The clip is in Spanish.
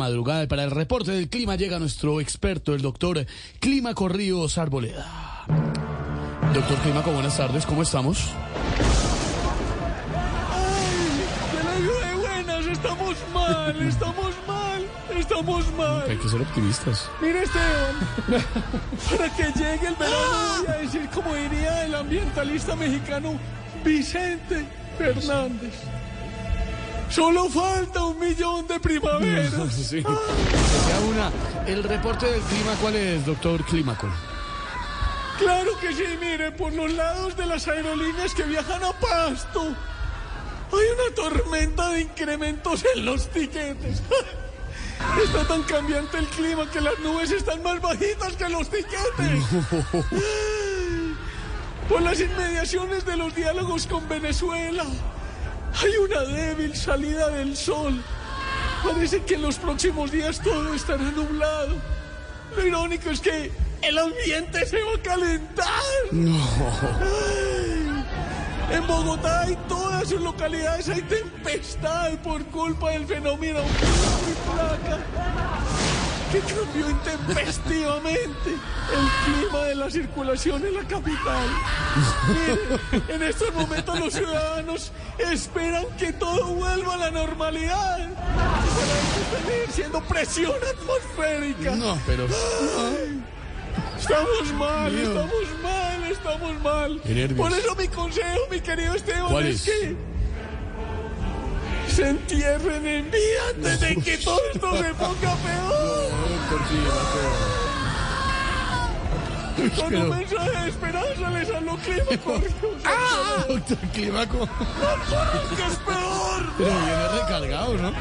madrugada. Para el reporte del clima llega nuestro experto, el doctor Clímaco Ríos Arboleda. Doctor Clímaco, buenas tardes, ¿cómo estamos? ¡Que la ayude buenas! ¡Estamos mal! ¡Estamos mal! ¡Estamos mal! Hay que ser optimistas. Mire, Esteban, para que llegue el verano voy a decir como diría el ambientalista mexicano Vicente Fernández. Solo falta un millón de primaveras. Sí. Sea una. El reporte del clima, ¿cuál es, doctor Clímaco? Claro que sí, mire, por los lados de las aerolíneas que viajan a Pasto. Hay una tormenta de incrementos en los tiquetes. Está tan cambiante el clima que las nubes están más bajitas que los tiquetes. Por las inmediaciones de los diálogos con Venezuela, hay una débil salida del sol. Parece que en los próximos días todo estará nublado. Lo irónico es que el ambiente se va a calentar. Ay, En Bogotá y todas sus localidades hay tempestad por culpa del fenómeno que cambió intempestivamente el clima de la circulación en la capital. Miren, en estos momentos los ciudadanos esperan que todo vuelva a la normalidad. Para ejerciendo presión atmosférica. No, pero. Estamos mal, estamos mal, estamos mal. Por eso mi consejo, mi querido Esteban, ¿Cuál es es? que se entierren en vida antes de que todo esto se ponga peor. Con un mensaje de esperanza les hablo clima corrió. ¡Ah! Doctor Clímaco. que es peor! Pero viene recargado, ¿no?